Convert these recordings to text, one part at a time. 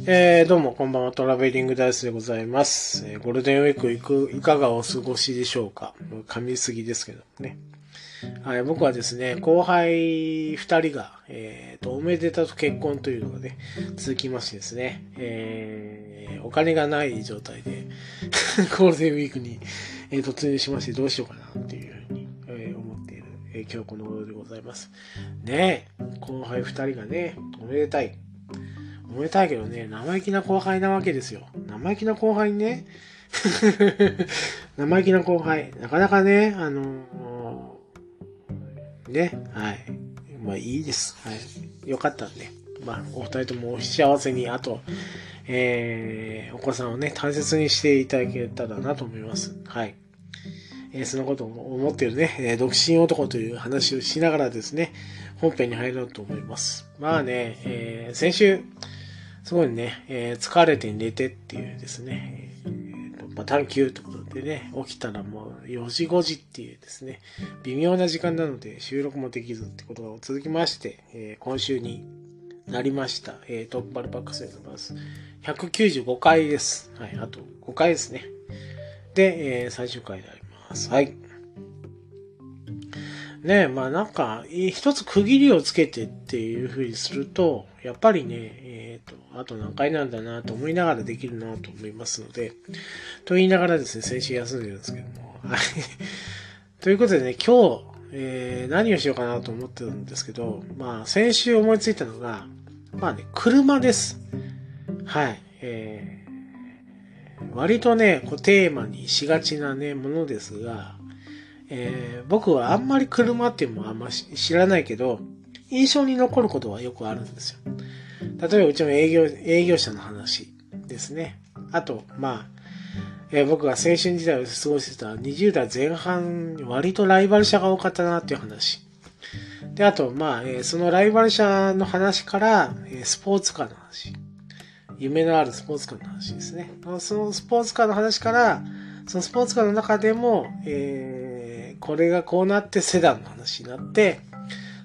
えー、どうも、こんばんは。トラベリングダイスでございます。えーゴールデンウィークいく、いかがお過ごしでしょうか噛みすぎですけどね。はい、僕はですね、後輩二人が、えーと、おめでたと結婚というのがね、続きましてですね、えー、お金がない状態で、ゴールデンウィークに、えー突入しましてどうしようかなっていうふうに、えー思っている、えー今日この頃でございます。ね、後輩二人がね、おめでたい。おめたいけどね、生意気な後輩なわけですよ。生意気な後輩ね、生意気な後輩、なかなかね、あのーね、はい。まあいいです。はい。よかったんで。まあ、お二人ともお幸せに、あと、えー、お子さんをね、大切にしていただけたらなと思います。はい。えーそのことを思ってるね、えー独身男という話をしながらですね、本編に入ろうと思います。まあね、えー先週、すごいね、えー疲れて寝てっていうですね、えーとまあ、探求ということでね、起きたらもう4時5時っていうですね、微妙な時間なので収録もできずってことが続きまして、えー今週になりました。えートップバルバックスでございます。195回です。はい、あと5回ですね。で、えー最終回であります。はい。ね、まあなんか、一つ区切りをつけてっていうふうにすると、やっぱりね、えっ、と、あと何回なんだなと思いながらできるなと思いますので、と言いながらですね、先週休んでるんですけども、はい。ということでね、今日、えー何をしようかなと思ってるんですけど、まあ先週思いついたのが、まあね、車です。はい。えー割とね、こうテーマにしがちなね、ものですが、えー僕はあんまり車っていうのもあんま知らないけど、印象に残ることはよくあるんですよ。例えばうちの営業、営業者の話ですね。あと、まあ、えー僕が青春時代を過ごしてた20代前半、割とライバル社が多かったなっていう話。で、あと、まあ、えーそのライバル社の話から、えースポーツカーの話。夢のあるスポーツカーの話ですね。そのスポーツカーの話から、そのスポーツカーの中でも、えーこれがこうなってセダンの話になって、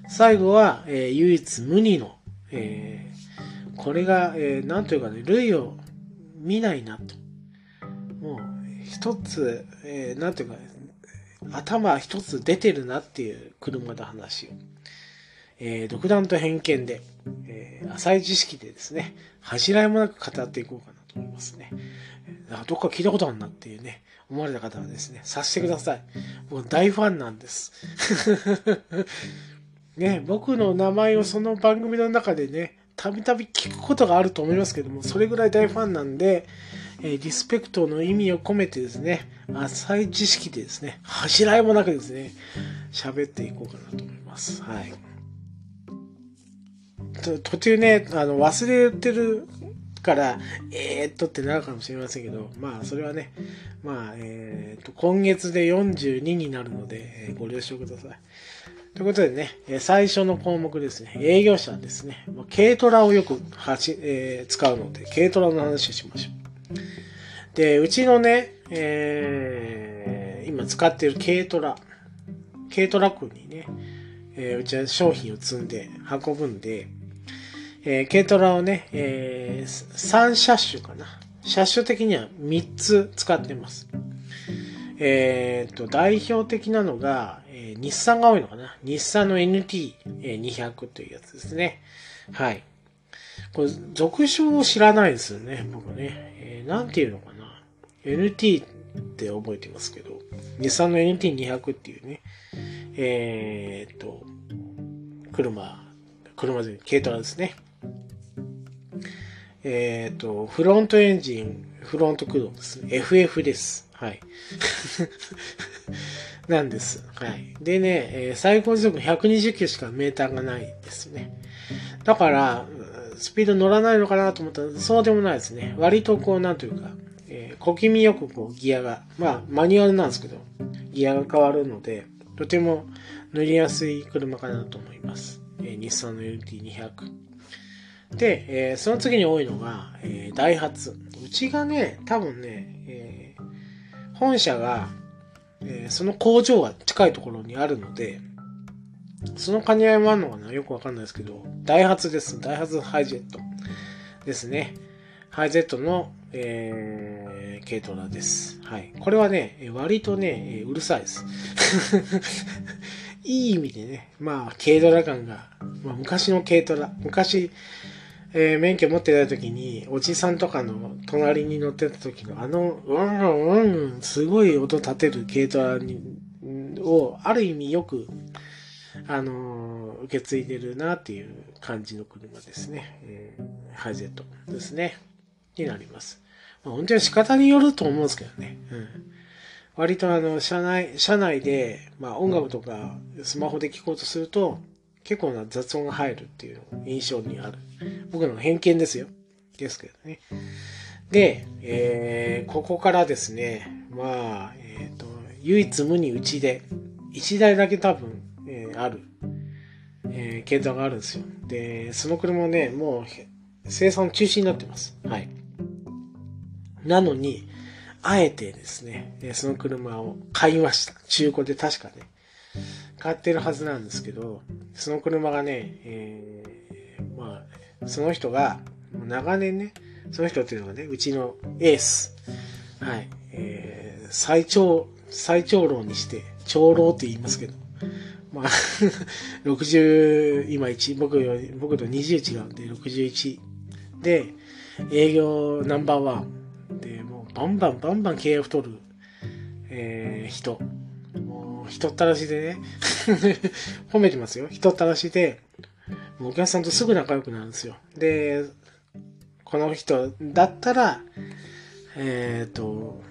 最後は、えー唯一無二の、えーこれが、えーなんというかね、類を見ないなと。もう、一つ、えーなんというか、頭一つ出てるなっていう車の話を、えー独断と偏見で、えー浅い知識でですね、恥じらいもなく語っていこうかなと思いますね。あどっか聞いたことあるなっていうね、思われた方はですね、察してください。僕大ファンなんです。ね、僕の名前をその番組の中でね、たびたび聞くことがあると思いますけども、それぐらい大ファンなんで、えーリスペクトの意味を込めてですね、浅い知識でですね、恥じらいもなくですね、喋っていこうかなと思います。はい。途中ね、あの、忘れてるから、えー、っとってなるかもしれませんけど、まあ、それはね、まあ、えーっと、今月で42になるので、えーご了承ください。ということでね、最初の項目ですね、営業者ですね、軽トラをよくはし、えー使うので、軽トラの話をしましょう。で、うちのね、えー今使っている軽トラ、軽トラックにね、えーうちは商品を積んで運ぶんで、えー軽トラをね、え3車種かな。車種的には3つ使ってます。えー、と、代表的なのが、えー日産が多いのかな。日産の NT200 というやつですね。はい。これ、俗称を知らないですよね、僕ね。えーなんていうのかな。NT って覚えてますけど、日産の NT200 っていうね、えー、と、車、車で軽トラですね。えっ、と、フロントエンジン、フロント駆動ですね。FF です。はい。なんです。はい。でね、えー最高時速120キロしかメーターがないですね。だから、スピード乗らないのかなと思ったら、そうでもないですね。割とこう、なんというか、えー小気味よくこう、ギアが、まあ、マニュアルなんですけど、ギアが変わるので、とても乗りやすい車かなと思います。えー日産の LT200。で、えーその次に多いのが、えーダイハツ。うちがね、多分ね、えー本社が、えーその工場が近いところにあるので、その兼ね合いもあるのかな？よくわかんないですけど、ダイハツです。ダイハツハイジェットですね。ハイゼットの、えー、軽トラです。はい。これはね、割とね、うるさいです。いい意味でね、まあ、軽トラ感が、まあ、昔の軽トラ、昔、えー、免許持ってた時に、おじさんとかの隣に乗ってた時の、あの、うんうん、すごい音立てる軽トラに、を、ある意味よく、あのー、受け継いでるなっていう感じの車ですね。えー、ハイゼットですね。になります。まあ、本当に仕方によると思うんですけどね。うん。割とあの、車内、車内で、まあ音楽とかスマホで聴こうとすると、結構な雑音が入るっていう印象にある。僕の偏見ですよ。ですけどね。で、えー、ここからですね、まあ、えっ、ー、と、唯一無二うちで、1台だけ多分、えー、ある、えー、軽トラがあるんですよ。で、その車ね、もう生産中止になってます。はい。なのに、あえてですね、その車を買いました。中古で確かね。買ってるはずなんですけど、その車がね、えー、まあ、その人が、長年ね、その人っていうのがね、うちのエース。はい。えー、最長、最長老にして、長老って言いますけど、まあ 60、今1、僕より、僕と20違うんで、61。で、営業ナンバーワン。で、もうバンバンバンバン契約取る、えー、人。人ったらしでね。褒めてますよ。人ったらしで、お客さんとすぐ仲良くなるんですよ。で、この人だったら、えっ、ー、と、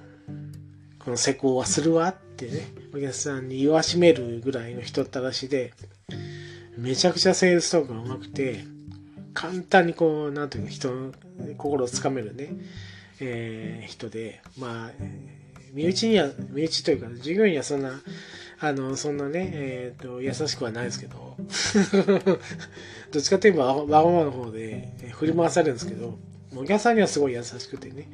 この施工はするわってね、お客さんに言わしめるぐらいの人ったらしで、めちゃくちゃセールストークが上手くて、簡単にこう、なんていうか、人の心をつかめるね、えー、人で、まあ、身内には、身内というか、従業員にはそんな、あの、そんなね、えっ、ー、と、優しくはないですけど、どっちかといえば、わがままの方で振り回されるんですけど、お客さんにはすごい優しくてね、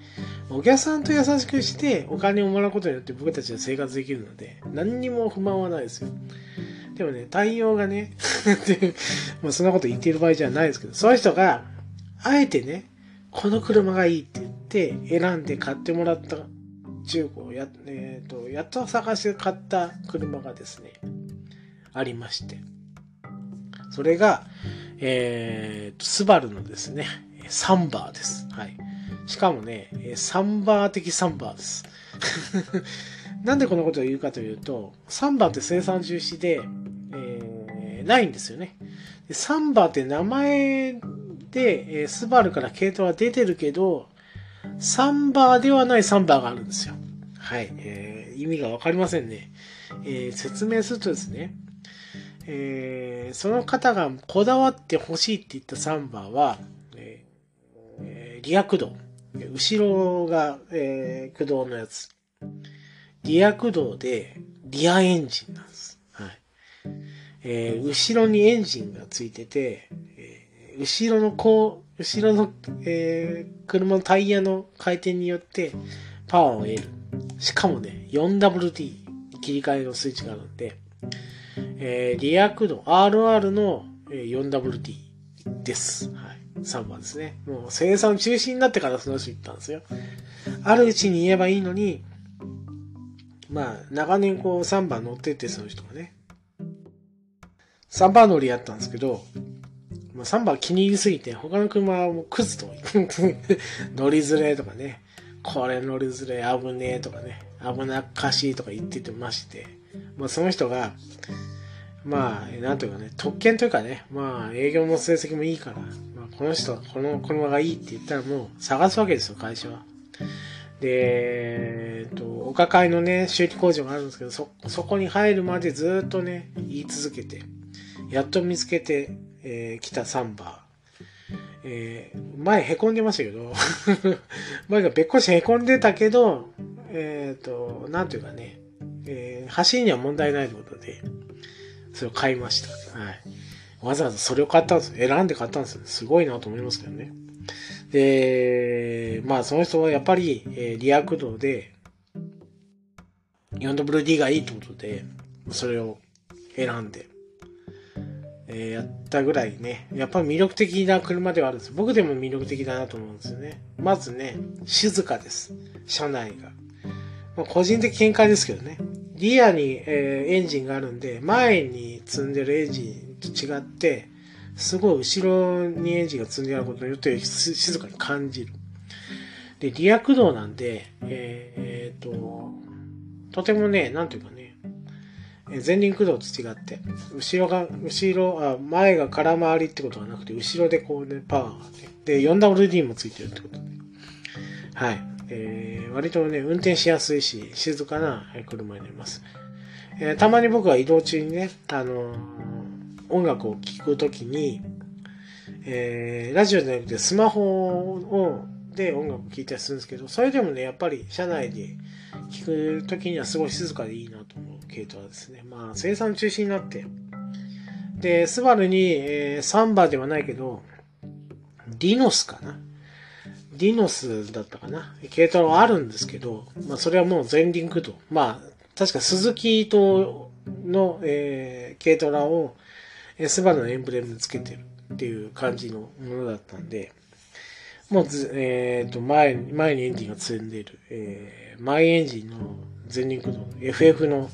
お客さんと優しくしてお金をもらうことによって僕たちは生活できるので、何にも不満はないですよ。でもね、対応がね まあそんなこと言っている場合じゃないですけど、そういう人が、あえてね、この車がいいって言って選んで買ってもらった中古をや、えっ、ー、と、やっと探して買った車がですね、ありまして。それが、えっ、ー、と、スバルのですね、サンバーです。はい。しかもね、サンバー的サンバーです。なんでこのことを言うかというと、サンバーって生産中止で、えー、ないんですよね。でサンバーって名前で、え、スバルから系統は出てるけど、サンバーではないサンバーがあるんですよ。はい。えー、意味がわかりませんね。えー、説明するとですね、えー、その方がこだわって欲しいって言ったサンバーは、えー、リア駆動。後ろが、えー、駆動のやつ。リア駆動で、リアエンジンなんです。はい。えー、後ろにエンジンがついてて、えー、後ろのこう、後ろの、えー、車のタイヤの回転によってパワーを得る。しかもね、4WD 切り替えのスイッチがあるんで、えー、リア駆動 RR の 4WD です。はい。3番ですね。もう生産中止になってからその人行ったんですよ。あるうちに言えばいいのに、まあ、長年こう3番乗ってて、その人がね。3番乗りやったんですけど、まあ、3番気に入りすぎて、他の車はもうクズと 乗りづれとかね、これ乗りづれ危ねえとかね、危なっかしいとか言っててまして、まあその人が、まあ、なんというかね、特権というかね、まあ営業の成績もいいから、まあ、この人、この車がいいって言ったらもう探すわけですよ、会社は。で、えっと、お抱えのね、修理工場があるんですけど、そ、そこに入るまでずっとね、言い続けて、やっと見つけて、えー、来たサンバー。えー、前凹んでましたけど 前がべっこし凹んでたけど、えっ、ー、と、なんというかね、えー、走りには問題ないということで、それを買いました。はい。わざわざそれを買ったんです選んで買ったんですよ。すごいなと思いますけどね。で、まあその人はやっぱり、えー、リア駆動で 4WD がいいってことで、それを選んで、えー、やったぐらいね、やっぱり魅力的な車ではあるんです。僕でも魅力的だなと思うんですよね。まずね、静かです。車内が。まあ、個人的見解ですけどね。リアに、えー、エンジンがあるんで、前に積んでるエンジンと違って、すごい後ろにエンジンが積んであることによって静かに感じる。で、リア駆動なんで、えー、っと、とてもね、なんていうか、前輪駆動と違って、後ろが、後ろ、あ、前が空回りってことはなくて、後ろでこうね、パワーがね、で、4WD もついてるってことで。はい。えー、割とね、運転しやすいし、静かな車になります。えー、たまに僕は移動中にね、あのー、音楽を聴くときに、えー、ラジオじゃなくてスマホをで音楽を聴いたりするんですけど、それでもね、やっぱり車内で聴くときにはすごい静かでいいなと思う系統はですね。まあ、生産中止になって、で、スバルに、えー、サンバではないけど、ディノスかなディノスだったかな軽トラはあるんですけど、まあそれはもう前輪駆動。まあ、確か鈴木との、えー、軽トラを、えー、スバルのエンブレムつけてるっていう感じのものだったんで、もうず、えっ、ー、と、前、前にエンジンが積んでる、えー、前エンジンの前輪駆動、FF の、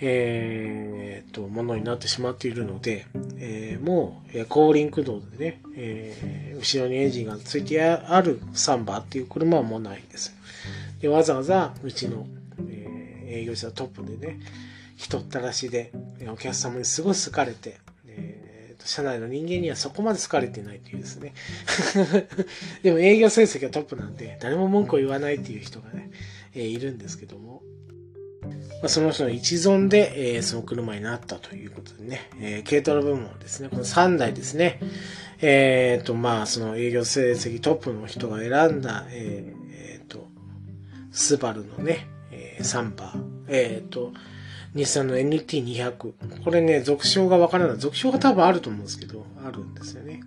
えー、と、ものになってしまっているので、えー、もう、後輪駆動でね、えー、後ろにエンジンがついてあるサンバーっていう車はもうないんです。で、わざわざ、うちの、えー、営業者トップでね、人ったらしで、お客様にすごい好かれて、社内の人間にはそこまで好かれてないっていうですね。でも営業成績はトップなんで、誰も文句を言わないっていう人がね、えー、いるんですけども、まあ、その人の一存で、えー、その車になったということでね、えー、軽トラ部門ですね、この3台ですね、えっ、と、まあ、その営業成績トップの人が選んだ、えっ、えー、と、スバルのね、えー、サンバー、えっ、と、日産の NT200。これね、続賞がわからない。続賞が多分あると思うんですけど、あるんですよね。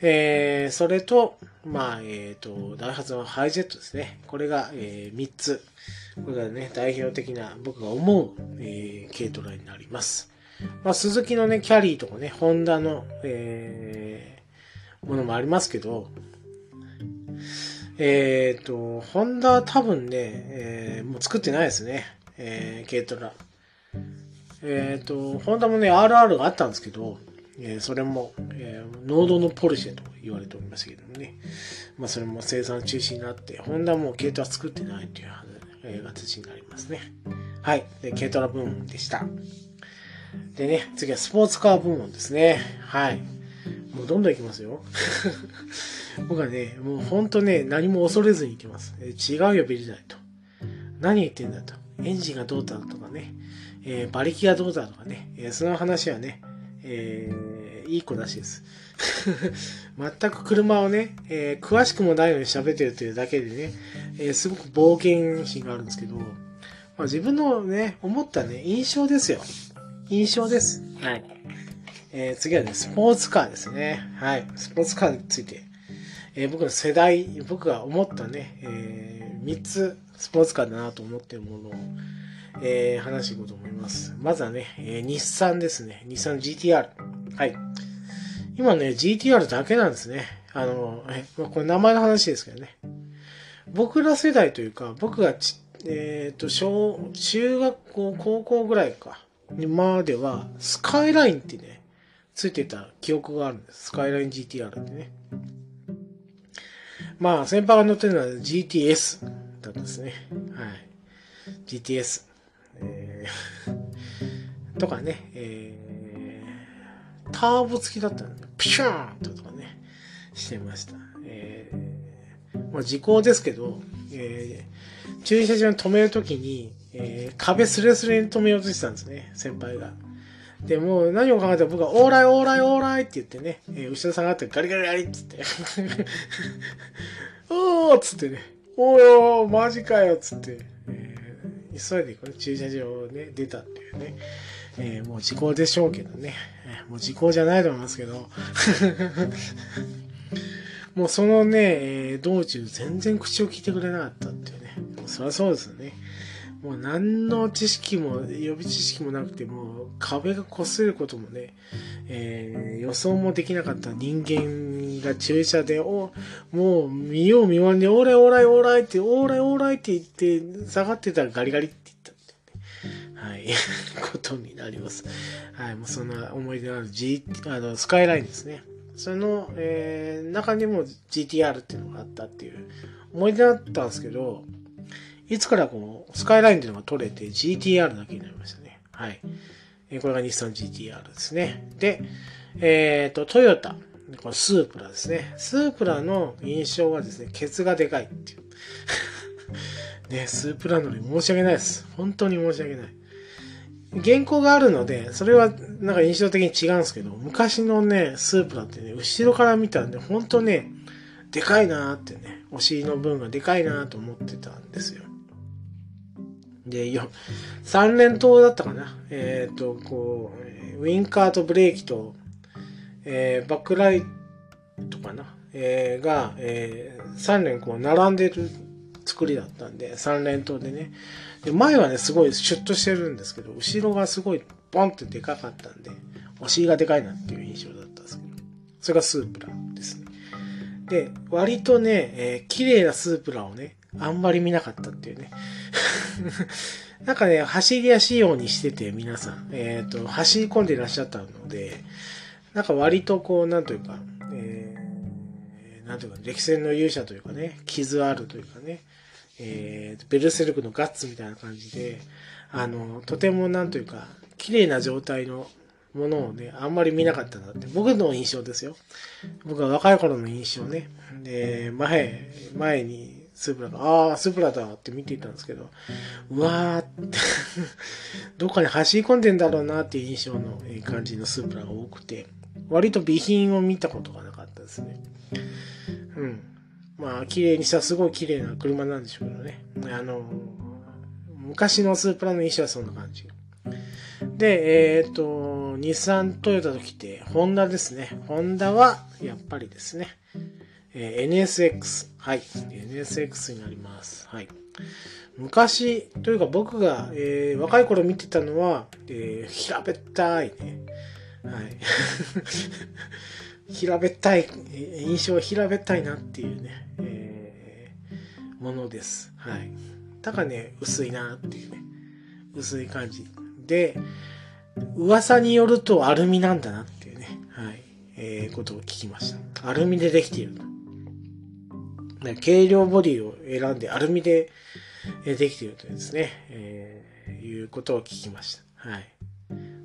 えー、それと、まあ、えっ、ー、と、ダイハツのハイジェットですね。これが、えー、3つ。これがね、代表的な僕が思う、えー、軽トラになります。まあ、鈴木のね、キャリーとかね、ホンダの、えー、ものもありますけど、えっ、ー、と、ホンダは多分ね、えー、もう作ってないですね。えー、軽トラ。えっ、ー、と、ホンダもね、RR があったんですけど、え、それも、えー、ノードのポルシェと言われておりましたけどもね。まあ、それも生産中止になって、ホンダも軽トラ作ってないというえー、形になりますね。はい。で、軽トラ部門でした。でね、次はスポーツカー部門ですね。はい。もうどんどん行きますよ。僕はね、もうほんとね、何も恐れずに行きます。え、違うよ、ビリダイと。何言ってんだと。エンジンがどうだとかね、えー、馬力がどうだとかね、えー、その話はね、えー、いい子だしです。全く車をね、えー、詳しくもないのに喋ってるというだけでね、えー、すごく冒険心があるんですけど、まあ、自分のね、思ったね、印象ですよ。印象です。はい。えー、次はね、スポーツカーですね。はい。スポーツカーについて、えー、僕の世代、僕が思ったね、えー、3つスポーツカーだなと思ってるものを、えー、話していこうと思います。まずはね、えー、日産ですね。日産 GTR。はい。今ね、GTR だけなんですね。あの、え、まあ、これ名前の話ですけどね。僕ら世代というか、僕がち、えっ、ー、と、小、中学校、高校ぐらいか、までは、スカイラインってね、ついてた記憶があるんです。スカイライン GTR ってね。まあ、先輩が乗ってるのは GTS だったんですね。はい。GTS。えー、とかね、えー、ターボ付きだったんで、ピシューンととかね、してました。えー、まあ時効ですけど、えー、駐車場に止めるときに、えー、壁スレスレに止めようとしてたんですね、先輩が。で、もう何を考えても僕は、オーライオーライオーライって言ってね、えー、後ろ下がってガリガリガリっつって、おーっつってね、おー、マジかよっつって、急いでこれ駐車場をね、出たっていうね、えー、もう時効でしょうけどね、もう時効じゃないと思いますけど、もうそのね、え、道中全然口を聞いてくれなかったっていうね。そりゃそうですよね。もう何の知識も、予備知識もなくて、もう壁が擦ることもね、えー、予想もできなかった人間が注射で、お、もう見よう見まねで、オーライオーライオーライって、オーライオーライって言って、下がってたらガリガリって言ったってね。はい、ことになります。はい、もうそんな思い出のある G、あの、スカイラインですね。その、えー、中にも GTR っていうのがあったっていう思い出だったんですけど、いつからこのスカイラインっていうのが取れて GTR だけになりましたね。はい。えこれが日産 GTR ですね。で、えっ、ー、と、トヨタ。このスープラですね。スープラの印象はですね、ケツがでかいっていう。ね、スープラのに申し訳ないです。本当に申し訳ない。原稿があるので、それはなんか印象的に違うんですけど、昔のね、スープラってね、後ろから見たらね、ほんとね、でかいなーってね、お尻の分がでかいなーと思ってたんですよ。で、よ、3連投だったかな。えっ、ー、と、こう、ウィンカーとブレーキと、えー、バックライトかな。えー、が、えー、3連こう並んでる作りだったんで、3連投でね。で、前はね、すごいシュッとしてるんですけど、後ろがすごいポンってでかかったんで、お尻がでかいなっていう印象だったんですけど、それがスープラですね。で、割とね、えー、綺麗なスープラをね、あんまり見なかったっていうね。なんかね、走りやすいようにしてて、皆さん。えっ、ー、と、走り込んでいらっしゃったので、なんか割とこう、なんというか、えー、なんというか、歴戦の勇者というかね、傷あるというかね、えー、ベルセルクのガッツみたいな感じで、あの、とてもなんというか、綺麗な状態のものをね、あんまり見なかったなって、僕の印象ですよ。僕は若い頃の印象ね。で、前、前にスープラが、ああ、スープラだって見ていたんですけど、うわーって どっかに走り込んでんだろうなっていう印象の感じのスープラが多くて、割と備品を見たことがなかったですね。うん。まあ、綺麗にしたらすごい綺麗な車なんでしょうけどね。あの、昔のスープラの印象はそんな感じ。で、えっ、ー、と、日産、トヨタと来て、ホンダですね。ホンダは、やっぱりですね、えー、NSX。はい。NSX になります。はい。昔、というか僕が、えー、若い頃見てたのは、えー、平べったいね。はい。平べったい、印象は平べったいなっていうね、えー、ものです。はい。だからね、薄いなっていうね、薄い感じ。で、噂によるとアルミなんだなっていうね、はい、えー、ことを聞きました。アルミでできていると。ね軽量ボディを選んでアルミでできているというですね、えー、いうことを聞きました。はい。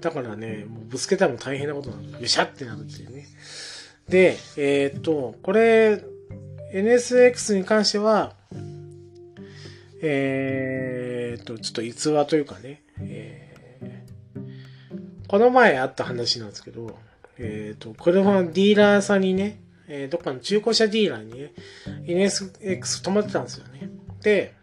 だからね、もうぶつけたらも大変なことなの。よしゃってなるっていうね。で、えー、っと、これ、NSX に関しては、えー、っと、ちょっと逸話というかね、えー、この前あった話なんですけど、えー、っと、車のディーラーさんにね、えー、どっかの中古車ディーラーにね、NSX 泊まってたんですよね。で、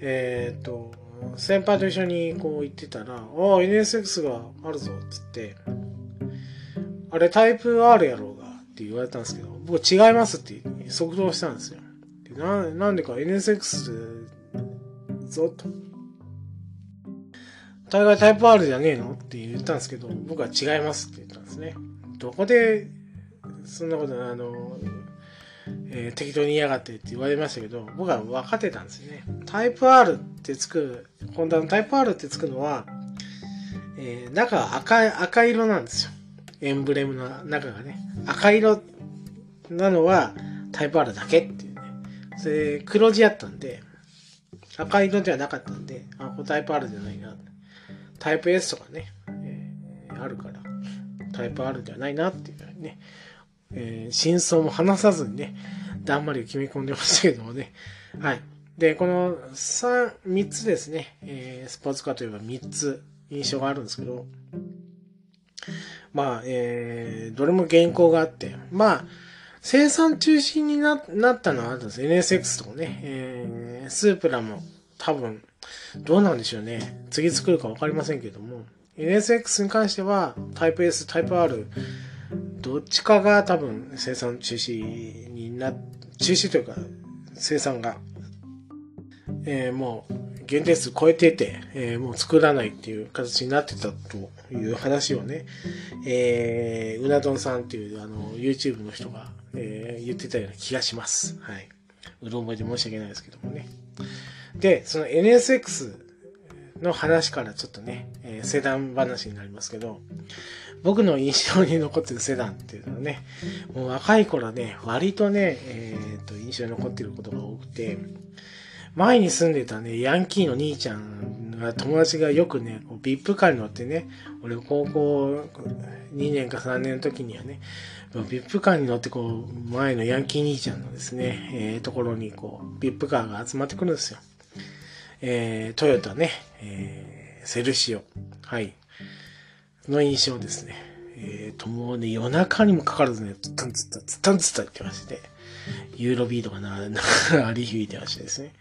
えっ、と、先輩と一緒にこう行ってたら、ああ、NSX があるぞ、っつって、あれタイプ R やろうがって言われたんですけど、僕違いますって即答したんですよ。ななんでか NSX ぞと。大概タイプ R じゃねえの？って言ったんですけど、僕は違いますって言ったんですね。どこでそんなことあの、えー、適当に嫌がってって言われましたけど、僕は分かってたんですよね。タイプ R ってつく、ホンダのタイプ R ってつくのは、えー、中赤い、赤色なんですよ。エンブレムの中がね。赤色なのはタイプ R だけっていうね。それ黒字やったんで、赤色ではなかったんで、あ、これタイプ R じゃないな。タイプ S とかね、えー、あるから、タイプ R ではないなっていうね、えー、真相も話さずにね、だんまり決め込んでましたけどもね。はい。で、この3、3つですね、えー、スポーツカーといえば3つ印象があるんですけど、まあ、えー、どれも原稿があって、まあ、生産中心になったのはあるんです。NSX とかね、えー、スープラも多分、どうなんでしょうね。次作るかわかりませんけども、NSX に関しては、タイプ S、タイプ R、どっちかが多分生産中止にな、中止というか生産が、えー、もう限定数超えてて、えー、もう作らないっていう形になってたという話をね、えー、うな丼さんっていうあの YouTube の人が、えー、言ってたような気がします。はい。うろ覚えで申し訳ないですけどもね。で、その NSX の話からちょっとね、えー、セダン話になりますけど、僕の印象に残ってるセダンっていうのはね、もう若い頃ね、割とね、えっ、と、印象に残ってることが多くて、前に住んでたね、ヤンキーの兄ちゃんが、友達がよくね、ビップカーに乗ってね、俺高校2年か3年の時にはね、ビップカーに乗ってこう、前のヤンキー兄ちゃんのですね、えー、ところにこう、ビップカーが集まってくるんですよ。えー、トヨタね、えー、セルシオ。はい。の印象ですね。えー、ともうね、夜中にもかかわらずね、つったんつった、つったんつったって言ってまして、ユーロビートがな、あり響いてましてですね。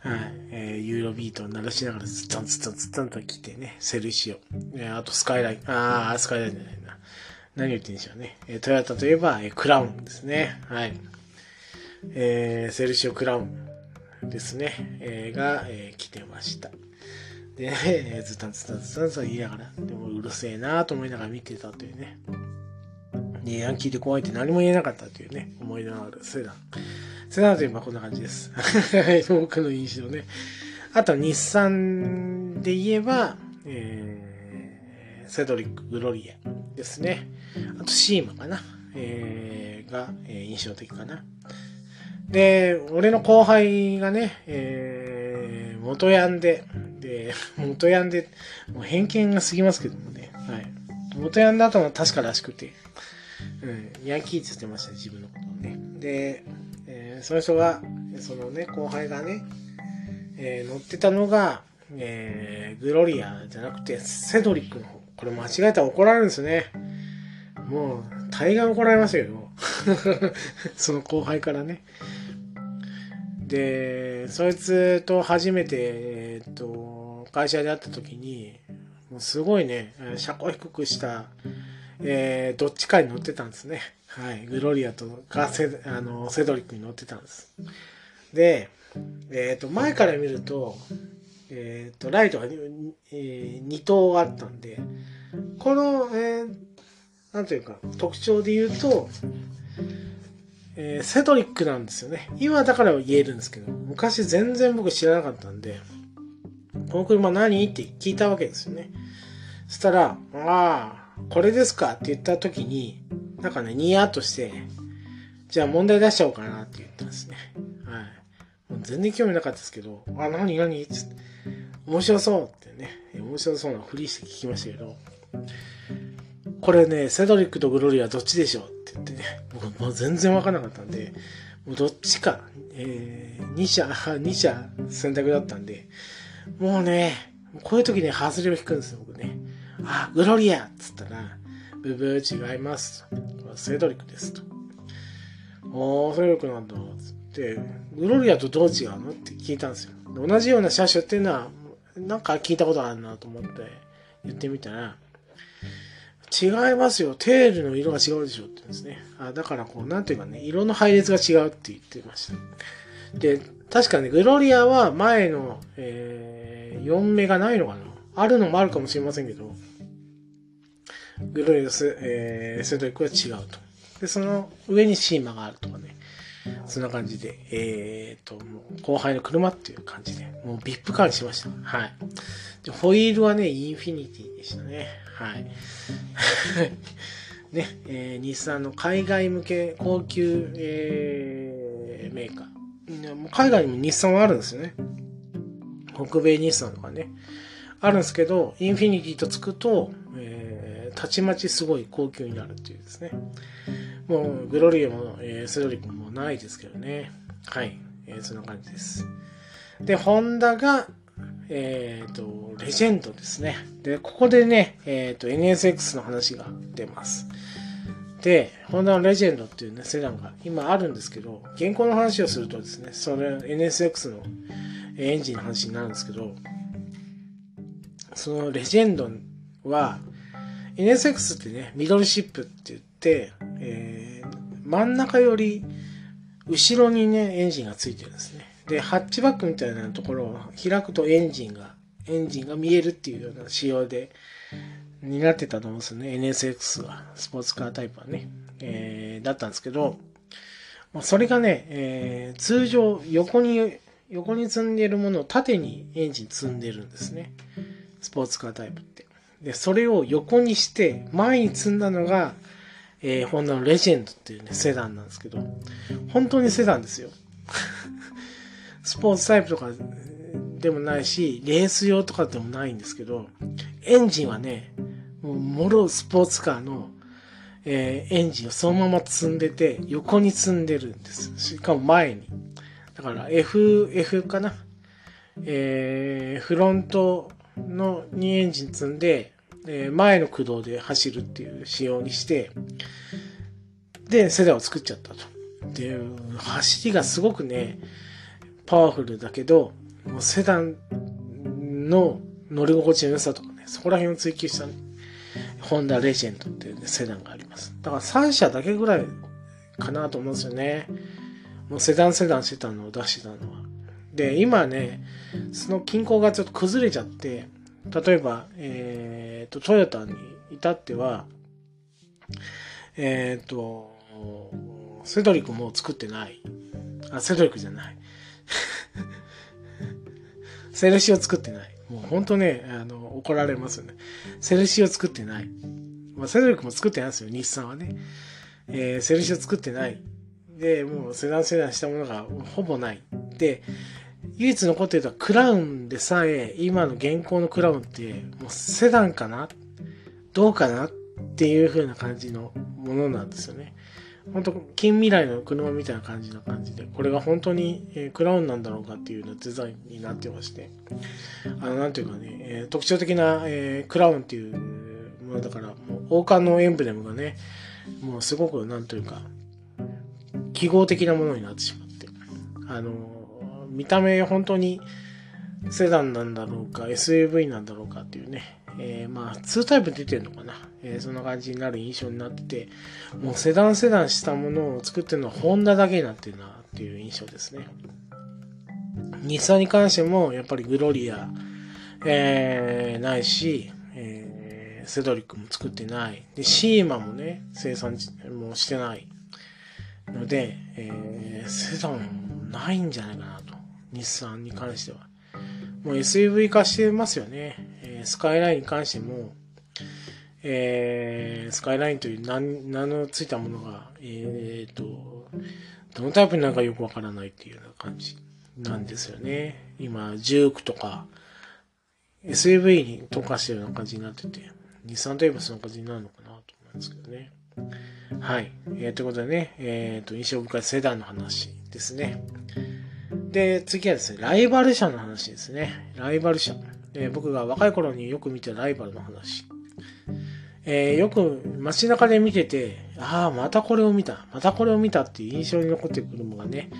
はい。えー、ユーロビートを鳴らしながらつったんつったんつったんと来てね、セルシオ。えー、あとスカイライン。あー、スカイラインじゃないな。何を言ってんでしょうね。えー、トヨタといえば、えー、クラウンですね。はい。えー、セルシオクラウンですね。えー、が、えー、来てました。で、えー、ずたんずたんずたんと言いながら、でもうるせえなと思いながら見てたというね。で、ヤンキーで怖いって何も言えなかったというね、思い出のあるセダン。セダンといえばこんな感じです。僕の印象ね。あと、日産で言えば、えー、セドリック・グロリアですね。あと、シーマかな。えー、が、えー、印象的かな。で、俺の後輩がね、えー、元ヤンで、で、元ヤンで、もう偏見が過ぎますけどもね、はい。元ヤンだとも確からしくて、うん、ヤンキーって言ってました、ね自分のことをね。で、えー、その人が、そのね、後輩がね、えー、乗ってたのが、えー、グロリアじゃなくて、セドリックの方。これ間違えたら怒られるんですね。もう、大概怒られますよ。その後輩からね。で、そいつと初めて、えっと、会社で会った時に、もうすごいね、車高低くした、えー、どっちかに乗ってたんですね。はい。グロリアとカーセ、あの、セドリックに乗ってたんです。で、えっ、ー、と、前から見ると、えっ、ー、と、ライトが、えー、2灯あったんで、この、えー、なんというか、特徴で言うと、えー、セドリックなんですよね。今だから言えるんですけど、昔全然僕知らなかったんで、この車何？って聞いたわけですよね。そしたら、ああ、これですかって言った時に、なんかね、ニヤッとして、じゃあ問題出しちゃおうかなって言ったんですね。はい。もう全然興味なかったですけど、あ、何何？って面白そうってね、面白そうなふりして聞きましたけど、これね、セドリックとグロリアどっちでしょうって言ってね、僕もう全然わからなかったんで、もうどっちか、えー、2社、2社選択だったんで、もうね、こういう時に外れを引くんですよ、僕ね。あ、グロリアっつったら、ブブー違います。セドリックですと。おー、セドリックなんだ。つって、グロリアとどう違うの？って聞いたんですよ。同じような車種っていうのは、なんか聞いたことあるなと思って言ってみたら、違いますよ。テールの色が違うでしょって言うんですね。あだからこう、なんていうかね、色の配列が違うって言ってました。で、確かね、グロリアは前の、えー、4目がないのかな？あるのもあるかもしれませんけど、グロリアス、えー、セドリックは違うと。で、その上にシーマがあるとかね。そんな感じで、えー、と、もう後輩の車っていう感じで、もうビップカーにしました。はい。で、ホイールはね、インフィニティでしたね。はい。ね、えー、日産の海外向け高級、えー、メーカー。も海外にも日産はあるんですよね。北米日産とかね。あるんですけど、インフィニティとつくと、えー、たちまちすごい高級になるっていうですね。もう、グロリアも、えー、セドリックもないですけどね。はい。えー、そんな感じです。で、ホンダが、えっ、ー、と、レジェンドですね。で、ここでね、えっ、ー、と、NSX の話が出ます。で、ホンダのレジェンドっていうね、セダンが今あるんですけど、現行の話をするとですね、それ NSX のエンジンの話になるんですけど、そのレジェンドは、NSX ってね、ミドルシップって言って、えー、真ん中より後ろにね、エンジンがついてるんですね。で、ハッチバックみたいなところを開くとエンジンが、エンジンが見えるっていうような仕様で、になってたと思うんですよね。NSX は、スポーツカータイプはね。えー、だったんですけど、まあ、それがね、えー、通常横に、横に積んでるものを縦にエンジン積んでるんですね。スポーツカータイプって。で、それを横にして、前に積んだのが、えー、ホンダのレジェンドっていうね、セダンなんですけど、本当にセダンですよ。スポーツタイプとかでもないし、レース用とかでもないんですけど、エンジンはね、もう、もろスポーツカーの、えー、エンジンをそのまま積んでて、横に積んでるんです。しかも前に。だから F、F かな。えー、フロントのにエンジン積んで、えー、前の駆動で走るっていう仕様にして、で、セダンを作っちゃったと。で、走りがすごくね、パワフルだけど、もうセダンの乗り心地の良さとかね、そこら辺を追求した、ね、ホンダレジェンドっていう、ね、セダンがあります。だから3社だけぐらいかなと思うんですよね。もうセダンセダンしてたのを出してたのは。で、今ね、その均衡がちょっと崩れちゃって、例えば、えっ、と、トヨタに至っては、えっ、と、セドリックも作ってない。あ、セドリックじゃない。セルシオ作ってない。もうほんとね、あの、怒られますよね。セルシオ作ってない。まあ、セドリックも作ってないんですよ、日産はね。えー、セルシオ作ってない。で、もうセダンセダンしたものがほぼない。で、唯一残ってるのはクラウンでさえ、今の現行のクラウンって、もうセダンかな？どうかな？っていう風な感じのものなんですよね。本当近未来の車みたいな感じな感じで、これが本当に、えー、クラウンなんだろうかっていうようなデザインになってまして、あの、なんていうかね、えー、特徴的な、えー、クラウンっていうものだから、もう王冠のエンブレムがね、もうすごく、なんというか、記号的なものになってしまって、あの、見た目本当にセダンなんだろうか、SUV なんだろうかっていうね、えー、まあ、2タイプ出てるのかな。えー、そんな感じになる印象になってて、もうセダンセダンしたものを作ってるのはホンダだけになってるなっていう印象ですね。日産に関しても、やっぱりグロリア、えー、ないし、えー、セドリックも作ってない。で、シーマもね、生産もしてない。ので、えー、セダンないんじゃないかなと。日産に関しては。もう SUV 化してますよね。えー、スカイラインに関しても、えー、スカイラインという名のついたものが、えー、と、どのタイプになるかよくわからないっていうような感じなんですよね。今、ジュークとか、SUV に特化してるような感じになってて、日産といえばその感じになるのかなと思うんですけどね。はい。えー、ということでね、えっ、ー、と、印象深いセダンの話ですね。で、次はですね、ライバル車の話ですね。ライバル車。えー、僕が若い頃によく見たライバルの話。えー、よく街中で見てて、ああ、またこれを見た、またこれを見たっていう印象に残ってくるのがね、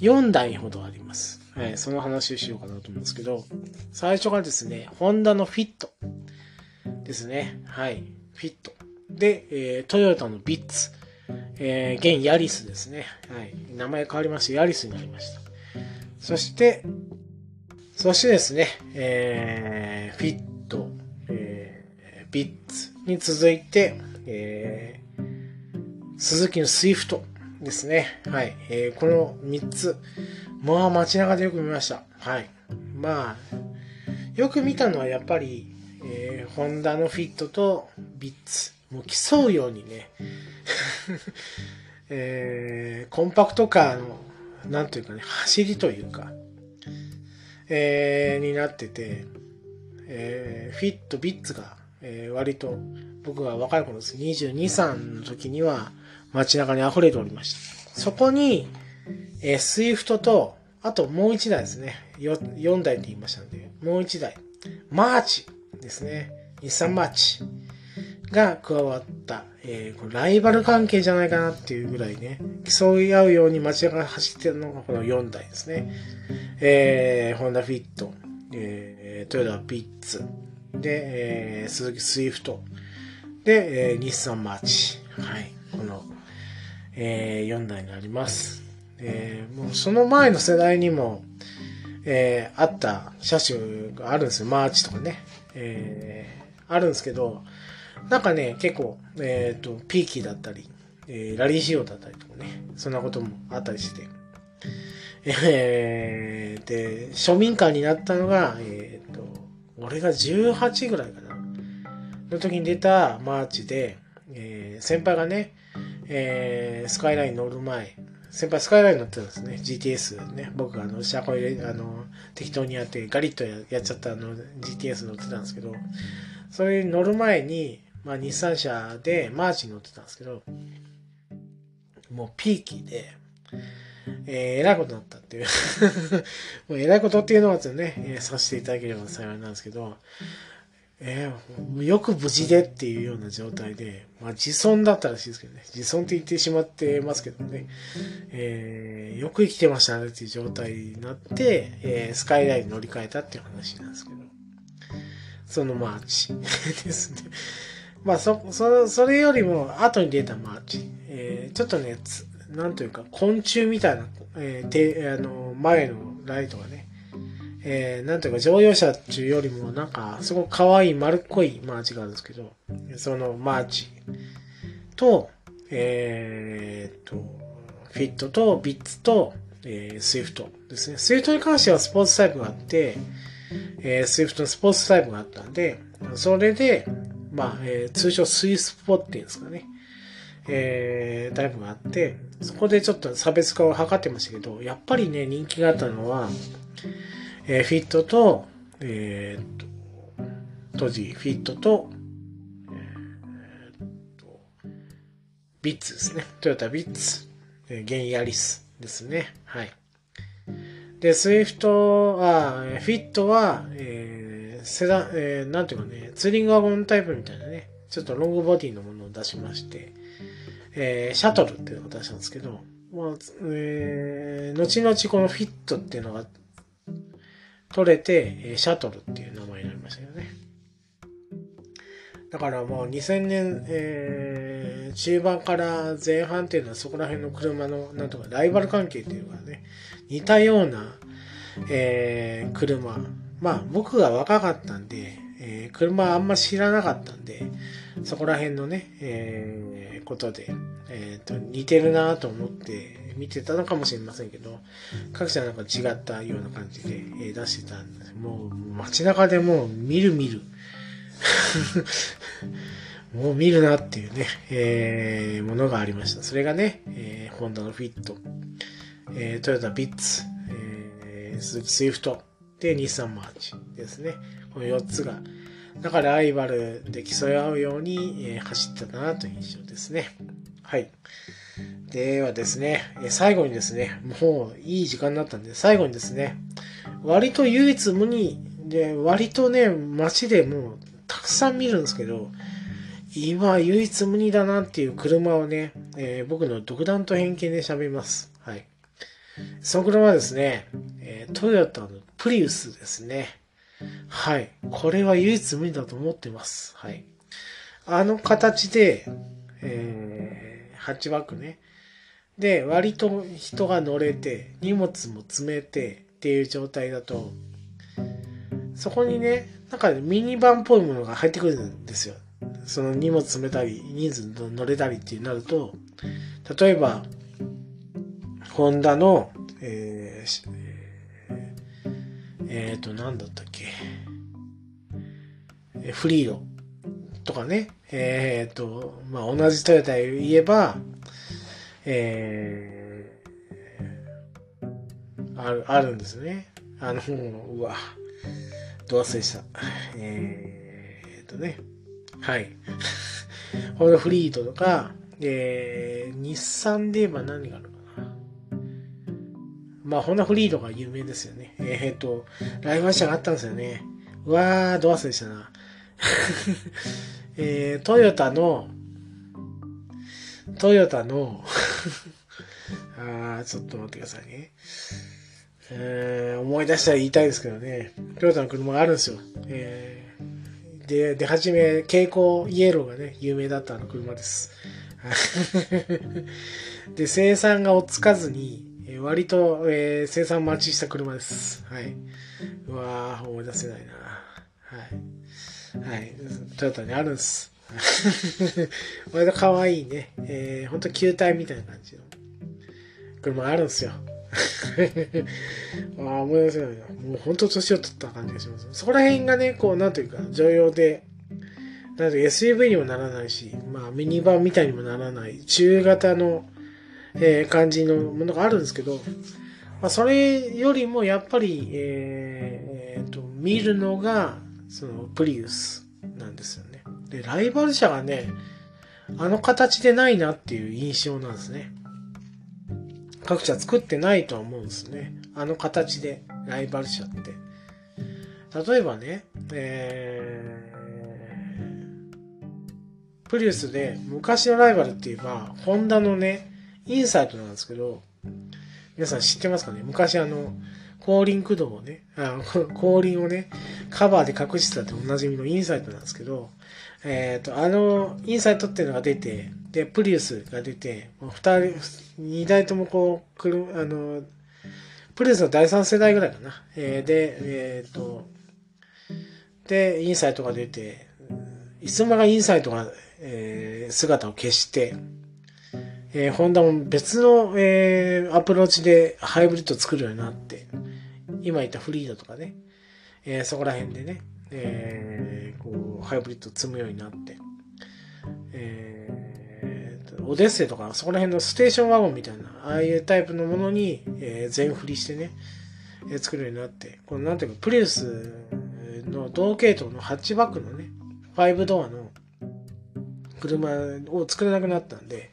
4台ほどあります。はい、その話をしようかなと思うんですけど、最初がですね、ホンダのフィットですね。はい、フィット。で、えー、トヨタのヴィッツ。えー、現ヤリスですね。はい。名前変わりましてヤリスになりました。そして、そしてですね、えー、フィット、えー、ヴィッツに続いて、えー、スズキのスイフトですね。はい。えー、この3つ。まあ街中でよく見ました。はい。まあ、よく見たのはやっぱり、えー、ホンダのフィットとビッツ。もう競うようにね、えー、コンパクトカーの、なんというかね、走りというか、えー、になってて、えー、フィット、ビッツが、えー、割と僕が若い頃です。22、3の時には街中に溢れておりました。そこに、えー、スイフトと、あともう1台ですね。4, 4台って言いましたので、もう1台。マーチですね。日産マーチ。が加わった、えー、好ライバル関係じゃないかなっていうぐらいね、競い合うように街中走ってるのがこの4台ですね。えー、ホンダフィット、えー、トヨタヴィッツ、で、えー、スズキスイフト、で、えー、日産マーチ。はい。この、えー、4台になります。えー、もうその前の世代にも、えー、あった車種があるんですよ。マーチとかね。えー、あるんですけど、なんかね、結構、えっ、ー、と、ピーキーだったり、えー、ラリー仕様だったりとかね、そんなこともあったりして、えー、で、庶民館になったのが、えっ、ー、と、俺が18ぐらいかな、の時に出たマーチで、えー、先輩がね、えー、スカイライン乗る前、先輩スカイライン乗ってたんですね。GTS ね。僕があの、車庫入れ、あの、適当にやってガリッとやっちゃったあの、GTS 乗ってたんですけど、それに乗る前に、まあ、日産車でマーチに乗ってたんですけど、もうピーキーで、えー、えらいことになったっていう。もうえらいことっていうのはですね、えー、させていただければ幸いなんですけど、えー、よく無事でっていうような状態で、まあ自損だったらしいですけどね、自損って言ってしまってますけどね、えー、よく生きてましたねっていう状態になって、えー、スカイラインに乗り換えたっていう話なんですけど、そのマーチですね。まあそ、そ、それよりも後に出たマーチ、えー、ちょっとね、なんというか昆虫みたいな、えー、てあの前のライトがね、えー、なんというか乗用車っていうよりもなんかすごく可愛い丸っこいマーチがあるんですけど、そのマーチ。と、えー、と、フィットとヴィッツと、えー、スイフトですね。スイフトに関してはスポーツタイプがあって、えー、スイフトのスポーツタイプがあったんで、それで、まあ、えー、通称スイスポっていうんですかね。えー、タイプがあって、そこでちょっと差別化を図ってましたけど、やっぱりね、人気があったのは、えー、フィットと、えー、っと、当時、フィットと、えー、っと、ヴィッツですね。トヨタヴィッツ、えー、現ヤリスですね。はい。で、スイフト、あ、フィットは、えー、セダン、えー、なんていうかね、ツーリングワゴンタイプみたいなね、ちょっとロングボディのものを出しまして、えー、シャトルっていうのを出したんですけど、まあ、えー、後々このフィットっていうのが取れて、シャトルっていう名前になりましたよね。だからもう2000年、えー、中盤から前半っていうのはそこら辺の車の、なんとかライバル関係っていうのがね、似たような、えー、車。まあ僕が若かったんで、えー、車あんま知らなかったんで、そこら辺のね、えー、ことで、えっ、ー、と、似てるなと思って見てたのかもしれませんけど、各社なんか違ったような感じで、え出してたんで、もう街中でもう見る見る。もう見るなっていうね、えー、ものがありました。それがね、えー、ホンダのフィット、えー、トヨタヴィッツ、えー、スズキスイフト、で、日産マーチですね。この4つが、だからライバルで競い合うように、えー、走ってたなという印象ですね。はい。ではですね、最後にですね、もういい時間になったんで、最後にですね、割と唯一無二で、割とね、街でもうたくさん見るんですけど、今唯一無二だなっていう車をね、えー、僕の独断と偏見で喋ります。その車はですね、え、トヨタのプリウスですね。はい。これは唯一無二だと思ってます。はい。あの形で、えー、ハッチバックね。で、割と人が乗れて、荷物も詰めてっていう状態だと、そこにね、なんかミニバンっぽいものが入ってくるんですよ。その荷物詰めたり、人数乗れたりってなると、例えば、ホンダの、えー、え、ー、と、なんだったっけ。フリードとかね。えっ、ー、と、まあ、同じトヨタ言えば、えー、ある、あるんですね。あの、うわ、ど忘れした。えー、とね。はい。このフリードとか、えー、日産で言えば何があるか。まあ、ホンダフリードが有名ですよね。えっ、と、ライバル車があったんですよね。うわー、ど忘れしたな。えー、トヨタの、トヨタの あー、ちょっと待ってくださいね。えー、思い出したら言いたいですけどね。トヨタの車があるんですよ。えー、で、出始め、蛍光イエローがね、有名だったあの車です。で、生産が追っつかずに、割と、えー、生産待ちした車です。はい。うわー、思い出せないな。はい。はい。トヨタにあるんです。割と可愛いね。えー、ほんと球体みたいな感じの車あるんですよ。ああ、思い出せないな。もうほんと年を取った感じがします。そこら辺がね、こう、なんというか、乗用で、なんと SUV にもならないし、まあミニバンみたいにもならない、中型の、えー、感じのものがあるんですけど、まあ、それよりもやっぱり、えー、えー、と、見るのが、その、プリウスなんですよね。で、ライバル車がね、あの形でないなっていう印象なんですね。各社作ってないとは思うんですね。あの形で、ライバル車って。例えばね、えー、プリウスで昔のライバルって言えば、ホンダのね、インサイトなんですけど、皆さん知ってますかね？昔あの、後輪駆動をね、あ 後輪をね、カバーで隠してたっておなじみのインサイトなんですけど、えっ、ー、と、あの、インサイトっていうのが出て、で、プリウスが出て、二人、二台ともこう、くる、あの、プリウスの第三世代ぐらいかな。えー、で、えっ、ー、と、で、インサイトが出て、いつもがインサイトが、えー、姿を消して、えー、ホンダも別の、えー、アプローチでハイブリッド作るようになって、今言ったフリードとかね、えー、そこら辺でね、えー、こう、ハイブリッド積むようになって、えー、オデッセイとか、そこら辺のステーションワゴンみたいな、ああいうタイプのものに、えー、全振りしてね、えー、作るようになって、このなんていうか、プリウスの同系統のハッチバックのね、5ドアの車を作れなくなったんで、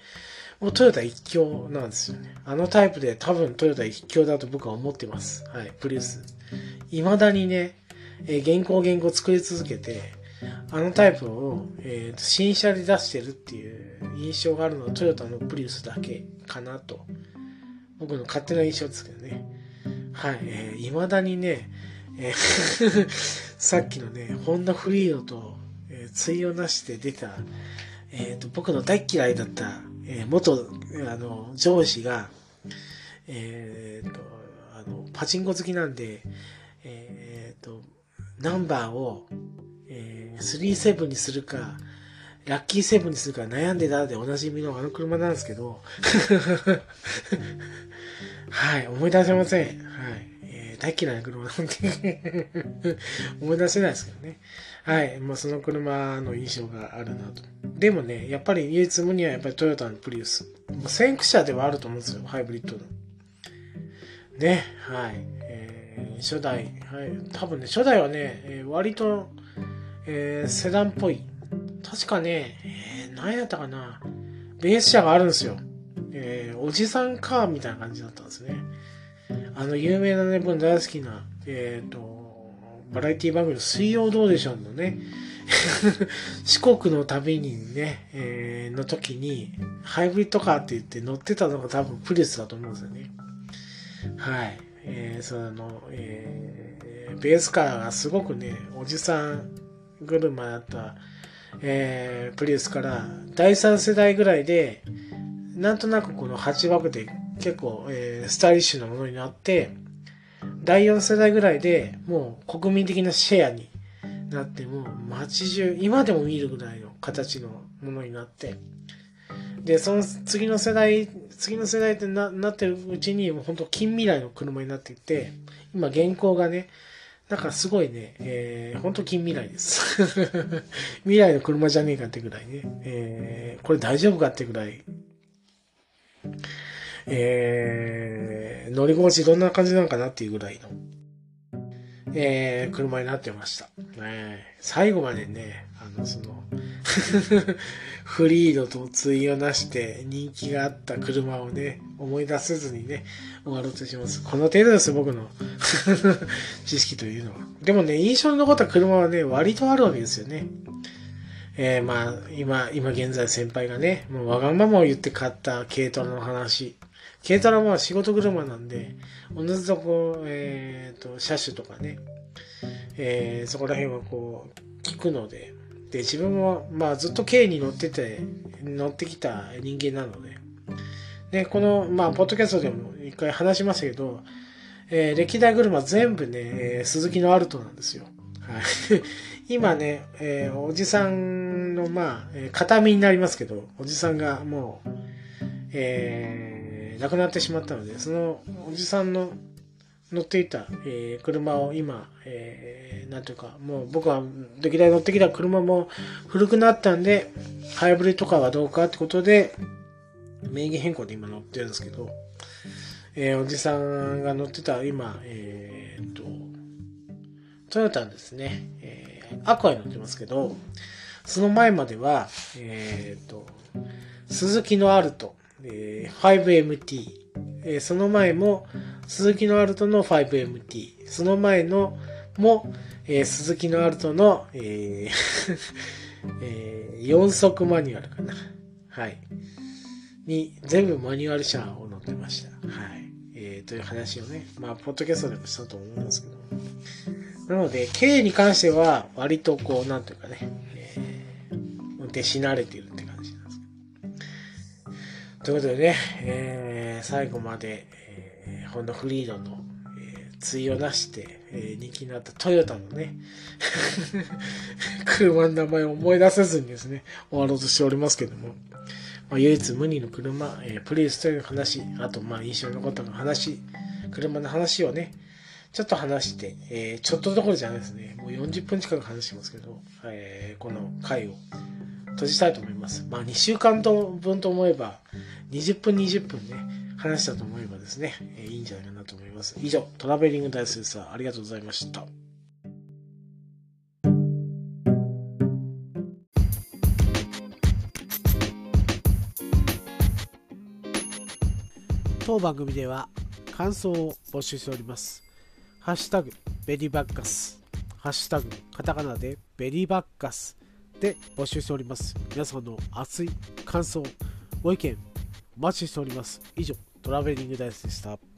もうトヨタ一強なんですよね。あのタイプで多分トヨタ一強だと僕は思ってます。はい、プリウス。未だにね、えー、現行現行作り続けて、あのタイプを、えー、新車で出してるっていう印象があるのはトヨタのプリウスだけかなと。僕の勝手な印象ですけどね。はい、えー、未だにね、えー さっきのね、ホンダフリードと、えー、対応なしで出た、えっ、ー、と、僕の大嫌いだったえー、元、あの、上司が、えー、と、あの、パチンコ好きなんで、えー、と、ナンバーを、えー、37にするか、ラッキーセブンにするか悩んでたでおなじみのあの車なんですけど、はい、思い出せません。はい。えー、大嫌いな車なんで 思い出せないですけどね。はい。まあ、その車の印象があるなと。でもね、やっぱり唯一無二はやっぱりトヨタのプリウス。先駆者ではあると思うんですよ、ハイブリッドの。ね、はい。えー、初代、はい。多分ね、初代はね、えー、割と、えー、セダンっぽい。確かね、えー、何やったかな。ベース車があるんですよ。えー、おじさんカーみたいな感じだったんですね。あの、有名なね、僕大好きな、えっ、ー、と、バラエティ番組の水曜どうでしょうのね、四国の旅にね、えー、の時に、ハイブリッドカーって言って乗ってたのが多分プリウスだと思うんですよね。はい。えー、その、えー、ベースカーがすごくね、おじさん車だった、えー、プリウスから第3世代ぐらいで、なんとなくこのハッチバックで結構、えー、スタイリッシュなものになって、第4世代ぐらいでもう国民的なシェアになっても街中今でも見るぐらいの形のものになってでその次の世代次の世代ってななってるうちにもう本当近未来の車になっていって今現行がねなんかすごいね、えー、本当近未来です。未来の車じゃねえかってぐらいね、えー、これ大丈夫かってぐらい、えー、乗り心地どんな感じなのかなっていうぐらいの、えー、車になってました。えー、最後までね、あの、その フリードと対をなして人気があった車をね、思い出せずにね、終わろうとします。この程度です、僕の 知識というのは。でもね、印象に残った車はね、割とあるわけですよね。えー、まあ、今、今現在先輩がね、もうわがままを言って買った軽トラの話、軽トラは仕事車なんで、同じとこう、えっ、ー、と、車種とかね、えー、そこら辺はこう、聞くので、で、自分も、まあ、ずっと軽に乗ってて、乗ってきた人間なので、ね、この、まあ、ポッドキャストでも一回話しましたけど、えー、歴代車全部ね、えー、鈴木のアルトなんですよ。はい。今ね、えー、おじさんの、まあ、えー、形見になりますけど、おじさんがもう、えー、亡くなってしまったので、そのおじさんの乗っていた、えー、車を今、えー、なんていうか、もう僕は歴代乗ってきた車も古くなったんで、ハイブリッドカーはどうかってことで、名義変更で今乗ってるんですけど、えー、おじさんが乗ってた今、えー、と、トヨタですね、えー、アクアに乗ってますけど、その前までは、えー、っと、鈴木のアルト、えー、5MT、えー、その前も、鈴木のアルトの 5MT、その前のも、えー、鈴木のアルトの、えー えー、4速マニュアルかな。はい。に、全部マニュアル車を乗ってました。はい。えー、という話をね、まあ、ポッドキャストでもしたと思うんですけど。なので、K に関しては、割とこう、なんというかね、えー、運転し慣れてるということでね、えー、最後まで、えー、ホンダフリードの、えー、対をなして、えー、人気になったトヨタのね、車の名前を思い出せずにですね、終わろうとしておりますけども。まあ、唯一無二の車、えー、プリウスという話、あと、まあ、印象に残った話、車の話をね、ちょっと話して、えー、ちょっとどころじゃないですね。もう40分近く話してますけど、えー、この回を閉じたいと思います。まあ、2週間分と思えば、20分20分ね、話したと思えばですね、えー、いいんじゃないかなと思います。以上、トラベリング大スさん、ありがとうございました。当番組では感想を募集しております。ハッシュタグベリーバッカス、ハッシュタグカタカナでベリーバッカスで募集しております。皆さんの熱い感想、ご意見お待ちしております。以上、トラベリングダイスでした。